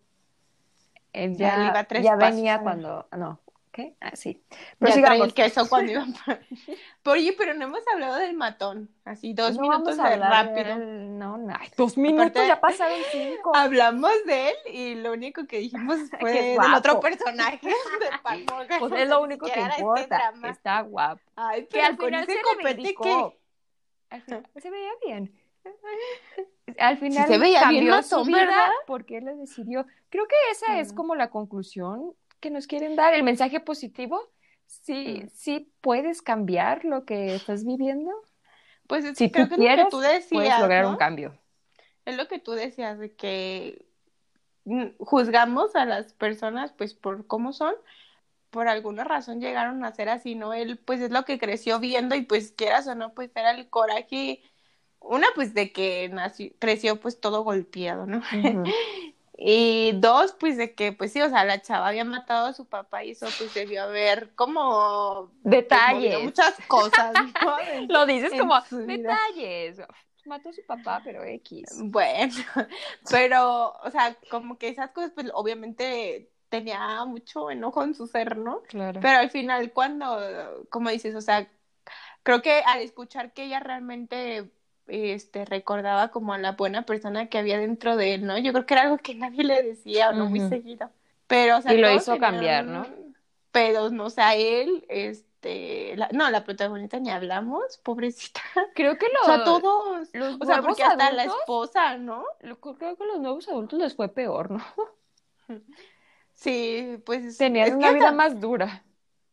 Él Ya ya, iba tres ya venía cuando... No, ¿Qué? Ah, sí. Prosigamos. el queso cuando (laughs) iba por... Pero, Oye, pero no hemos hablado del matón. Así, dos No minutos de rápido. del- No, no, ay, dos minutos, Aparte- ya pasaron cinco. Hablamos de él y lo único que dijimos (laughs) fue Qué del otro personaje (laughs) de. Pues es lo único que este importa. Está guapo. Ay, Que pero al final se copete reivindicó. que... Al final se veía bien. Al final se veía bien cambió matón, su vida ¿verdad? porque él lo decidió. Creo que esa es como la conclusión que nos quieren dar, el mensaje positivo. Sí, Mm. sí puedes cambiar lo que estás viviendo. Pues es Si que creo tú que es lo quieres, que tú decías, Puedes lograr ¿no? un cambio. Es lo que tú decías de que mm, juzgamos a las personas pues por cómo son, por alguna razón llegaron a ser así, ¿no? Él pues es lo que creció viendo y pues quieras o no, pues era el coraje, una pues de que nació, creció pues todo golpeado, ¿no? (laughs) Y dos, pues de que, pues sí, o sea, la chava había matado a su papá y eso pues debió haber como Detalles. muchas cosas, (laughs) Lo dices en como detalles. Mató a su papá, pero X. Bueno, (laughs) pero, o sea, como que esas cosas, pues obviamente tenía mucho enojo en su ser, ¿no? Claro. Pero al final, cuando, como dices, o sea, creo que al escuchar que ella realmente este, recordaba como a la buena persona que había dentro de él, ¿no? Yo creo que era algo que nadie le decía o no muy seguido. Pero, o sea, Y lo hizo cambiar, ¿no? Pedos, ¿no? O sea, él, este, la- no, la protagonista ni hablamos, pobrecita. (laughs) Creo que O sea, todos. los O sea, porque hasta la esposa, ¿no? lo- creo que los nuevos adultos les fue peor, ¿no? (laughs) Sí, pues Tenían una vida más dura.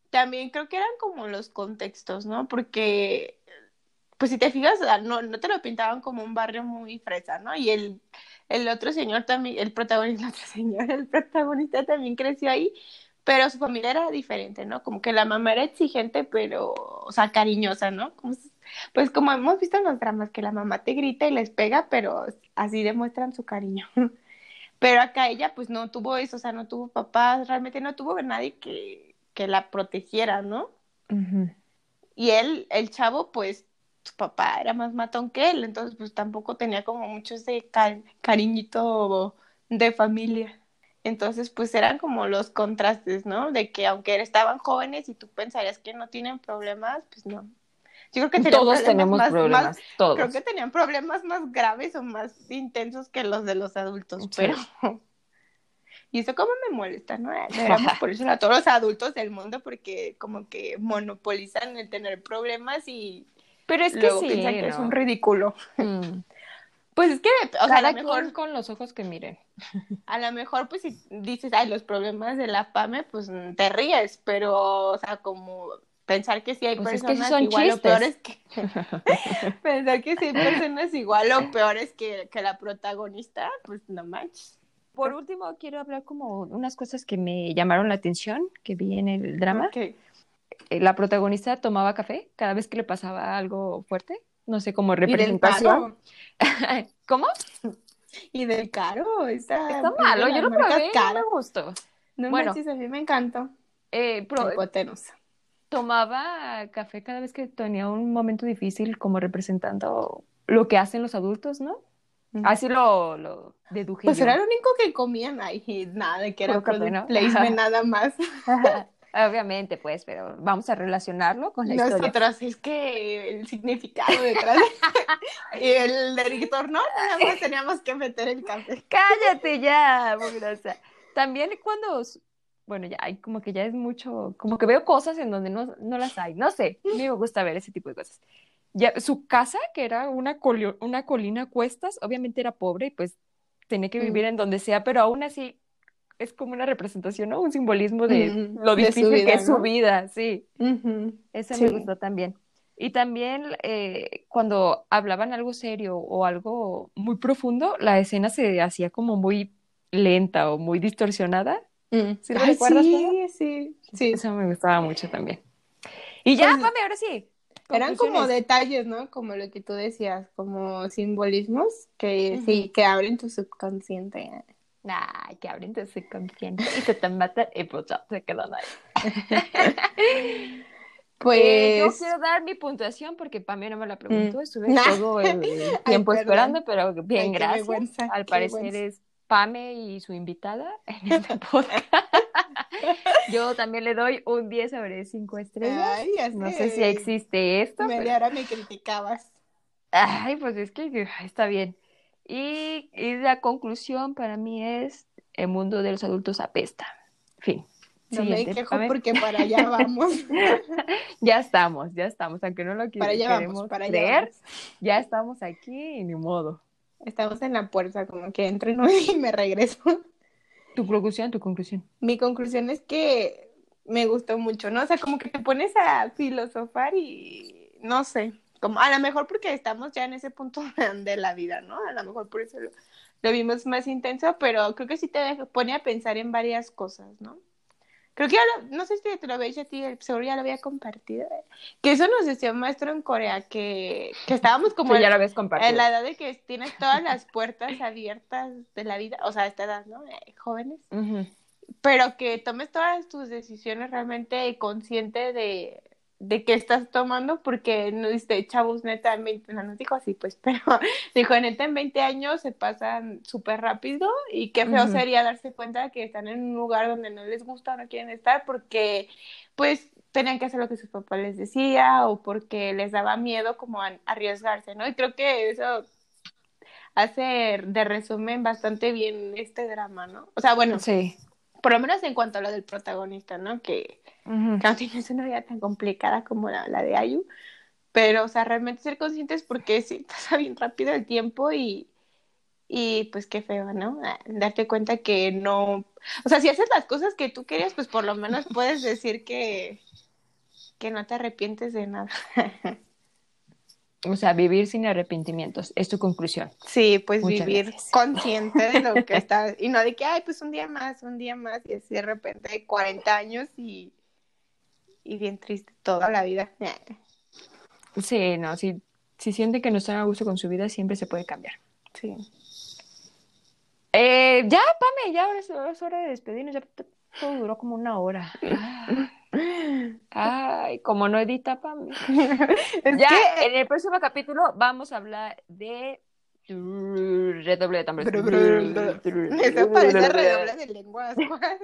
también creo que eran como los contextos, ¿no? Porque, pues si te fijas, ah, no, no te lo pintaban como un barrio muy fresa, ¿no? Y el, el otro señor también, el protagonista, (laughs) el otro señor, el protagonista también creció ahí, pero su familia era diferente, ¿no? Como que la mamá era exigente, pero, o sea, cariñosa, ¿no? Como pues como hemos visto en los dramas, que la mamá te grita y les pega, pero así demuestran su cariño. (laughs) Pero acá ella pues no tuvo eso, o sea, no tuvo papás, realmente no tuvo nadie que, que la protegiera, ¿no? Y él, el chavo, pues su papá era más matón que él, entonces pues tampoco tenía como mucho ese ca- cariñito de familia. Entonces pues eran como los contrastes, ¿no? De que aunque estaban jóvenes y tú pensarías que no tienen problemas, pues no. Yo creo que tenían Todos problemas tenemos más- problemas, más- todos. Creo que tenían problemas más graves o más intensos que los de los adultos, Sí. pero... (laughs) Y eso como me molesta, ¿no? Deberíamos (laughs) ponérselo a todos los adultos del mundo porque como que monopolizan el tener problemas y Pero es que luego sí, piensan que es un ridículo. Mm. Pues es que, o sea, a lo mejor, con los ojos que miren. (laughs) a lo mejor pues si dices, ay, los problemas de la PAME, pues mm, te ríes, pero, o sea, como pensar que sí hay Pues es que personas son igual o peores que... (laughs) pensar que sí hay personas igual o peores que, que la protagonista, pues no manches. Por último, quiero hablar como unas cosas que me llamaron la atención, que vi en el drama. Ok. Eh, La protagonista tomaba café cada vez que le pasaba algo fuerte, no sé, como representación. caro. (laughs) ¿Cómo? Y del caro. Está, Está malo, yo lo probé, no me gustó. No Bueno. manches, a mí me encantó. Eh, pro- tomaba café cada vez que tenía un momento difícil, como representando lo que hacen los adultos, ¿no? Así lo, lo deduje Pues yo. era lo único que comían ahí, nada, de que era Puro café, product ¿no? placement nada más. (laughs) Obviamente, pues, pero vamos a relacionarlo con la historia. Nosotros es que el significado detrás de... (laughs) y el director no, nada más teníamos que meter el café. Cállate ya, mugrosa. También cuando, bueno, ya hay como que ya es mucho, como que veo cosas en donde no, no las hay. No sé, a mí me gusta ver ese tipo de cosas. Ya, su casa, que era una, colio- una colina a cuestas, obviamente era pobre y pues tenía que vivir Mm. en donde sea, pero aún así es como una representación, ¿no? Un simbolismo de Mm, lo de difícil que vida, es su vida, sí. Ujú. Ese Sí. me gustó también. Y también eh, cuando hablaban algo serio o algo muy profundo, la escena se hacía como muy lenta o muy distorsionada. Mm. ¿Sí lo Ay, recuerdas, sí, sí, sí. Eso me gustaba mucho también. Y ya, Pues, ahora sí. Eran como detalles, ¿no? Como lo que tú decías, como simbolismos que Ujú. sí, que abren tu subconsciente. Ay, que abren tu subconsciente y se te matan y pues ya se quedan ahí. Pues, (laughs) Eh, yo quiero dar mi puntuación porque Pame no me la preguntó. Mm. Estuve Nah. todo el (laughs) tiempo esperando, pero bien, Ay, gracias. Al qué parecer vergüenza. es Pame y su invitada en este (laughs) podcast. Yo también le doy un 10 sobre 5 estrellas. Ay, No sé. si existe esto. pero- Media hora me criticabas. Ay, pues es que está bien. Y, y la conclusión para mí es el mundo de los adultos apesta. Fin. No me quejo porque para allá vamos. (laughs) Ya estamos, ya estamos, aunque no lo para allá queremos vamos, para allá creer, vamos. ya estamos aquí y ni modo. Estamos en la puerta, como que entro (laughs) y me regreso. Tu conclusión, tu conclusión. Mi conclusión es que me gustó mucho, ¿no? O sea, como que te pones a filosofar y no sé, como a lo mejor porque estamos ya en ese punto (laughs) de la vida, ¿no? A lo mejor por eso lo, lo vimos más intenso, pero creo que sí te pone a pensar en varias cosas, ¿no? Creo que ya lo- no sé si te lo dicho a ti, seguro ya lo había compartido, ¿eh? que eso nos decía un maestro en Corea, que, que estábamos como Sí, en- ya lo habías compartido. en la edad de que tienes todas las puertas abiertas de la vida, o sea, a esta edad, ¿no? Eh, jóvenes, pero que tomes todas tus decisiones realmente consciente de, de qué estás tomando, porque no dice, chavos, neta, en 20, no nos dijo así, pues, (laughs) pero dijo, neta, en 20 años se pasan súper rápido y qué feo sería darse cuenta que están en un lugar donde no les gusta o no quieren estar porque, pues, tenían que hacer lo que sus papás les decía o porque les daba miedo como a- arriesgarse, ¿no? Y creo que eso hace de resumen bastante bien este drama, ¿no? O sea, bueno, Sí. Por lo menos en cuanto a lo del protagonista, ¿no? Que, no tienes una vida tan complicada como la, la de Ayu, pero, o sea, realmente ser conscientes porque sí (laughs) pasa bien rápido el tiempo y, y pues qué feo, ¿no? Ah, Darte cuenta que no, o sea, si haces las cosas que tú querías, pues por lo menos puedes decir que, que no te arrepientes de nada. (laughs) O sea, vivir sin arrepentimientos, es tu conclusión. Sí, pues Muchas vivir gracias. consciente de lo que (laughs) está, y no de que, ay, pues un día más, un día más, y así de repente 40 años y, y bien triste toda la vida. Sí, no, si, si siente que no están a gusto con su vida, siempre se puede cambiar. Sí. Eh, ya, Pame, ya ahora es, ahora es hora de despedirnos. Ya todo duró como una hora. (laughs) Ay, como no edita, Pame. (laughs) Es Ya, que- en el próximo capítulo vamos a hablar de redoble de tambores. Eso parece redoble de lenguas. Juan.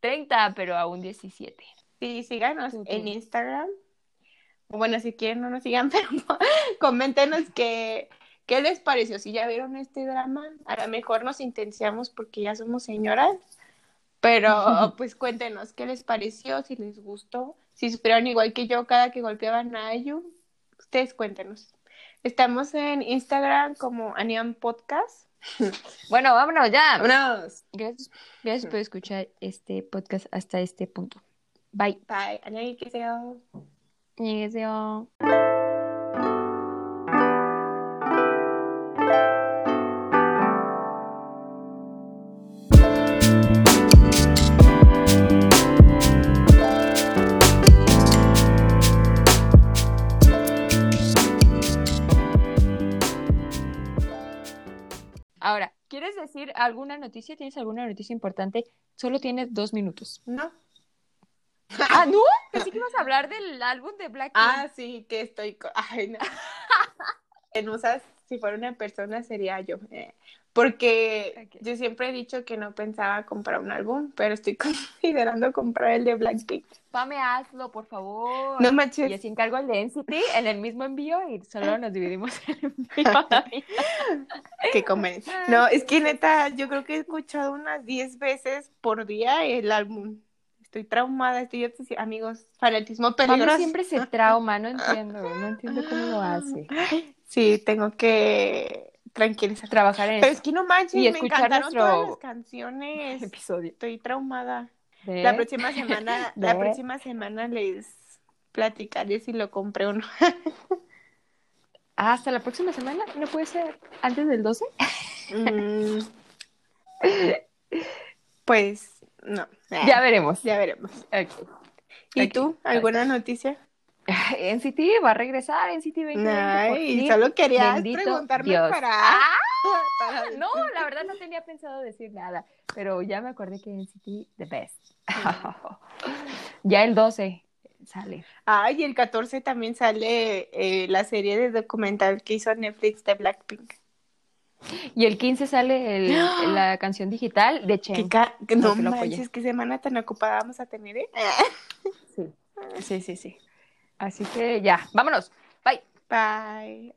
30, pero aún 17. Sí, síganos en Instagram. Bueno, si quieren no nos sigan, (laughs) pero coméntenos qué, qué les pareció. Si ya vieron este drama, a lo mejor nos intenciamos porque ya somos señoras. Pero (laughs) pues cuéntenos qué les pareció, si les gustó, si supieron igual que yo cada que golpeaban a Ayu. Ustedes cuéntenos. Estamos en Instagram como Anian Podcast. (laughs) Bueno, vámonos ya. Vámonos. Gracias, gracias por escuchar este podcast hasta este punto. Bye. Bye. 안녕히 계세요. 안녕히 계세요. Decir alguna noticia? ¿Tienes alguna noticia importante? Solo tienes dos minutos. ¿No? Ah, ¿no? (laughs) Pensé que ibas a hablar del álbum de Blackpink. Ah, sí, que estoy. (laughs) Ay, no. (laughs) en usas, si fuera una persona, sería yo. eh, Porque yo siempre he dicho que no pensaba comprar un álbum, pero estoy (laughs) considerando comprar el de Blackpink. Pame, hazlo, por favor. No Y manches. así encargo el de NCT en el mismo envío y solo nos dividimos (laughs) el envío. (laughs) que comen. No, es que neta, yo creo que he escuchado unas 10 veces por día el álbum. Estoy traumada, estoy obsesi- amigos, fanatismo Pame peligroso. siempre se trauma, no entiendo, no entiendo cómo lo hace. Sí, tengo que tranquilizar. Trabajar en Pero eso. es que no manches, Y me escuchar encantaron nuestro- todas las canciones. episodio. Estoy traumada. La próxima semana, (laughs) la próxima semana les platicaré si lo compré o no. (laughs) Ah, hasta la próxima semana, ¿no puede ser antes del 12? Mm. Pues no. (laughs) Ya veremos. Ya veremos. ¿Y Ok. tú? ¿Alguna noticia? (laughs) NCT va a regresar, NCT 2020. por Ay, solo Bendito preguntarme Dios. para, Ah, (laughs) para- No, la verdad no tenía pensado decir nada, pero ya me acordé que NCT the best. (laughs) ya el 12 sale. Ay, y el 14 también sale eh, la serie de documental que hizo Netflix de Blackpink. Y el 15 sale el- (gasps) la canción digital de Chen. no apoye. manches, qué semana tan ocupada vamos a tener, ¿eh? Sí. sí, sí, sí. Así que ya, vámonos. Bye. Bye.